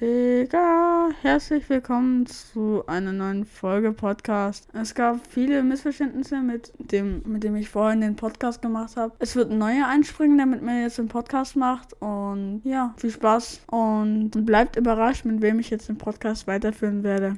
Digga, herzlich willkommen zu einer neuen Folge Podcast. Es gab viele Missverständnisse mit dem, mit dem ich vorhin den Podcast gemacht habe. Es wird ein neuer einspringen, damit man jetzt den Podcast macht. Und ja, viel Spaß und bleibt überrascht, mit wem ich jetzt den Podcast weiterführen werde.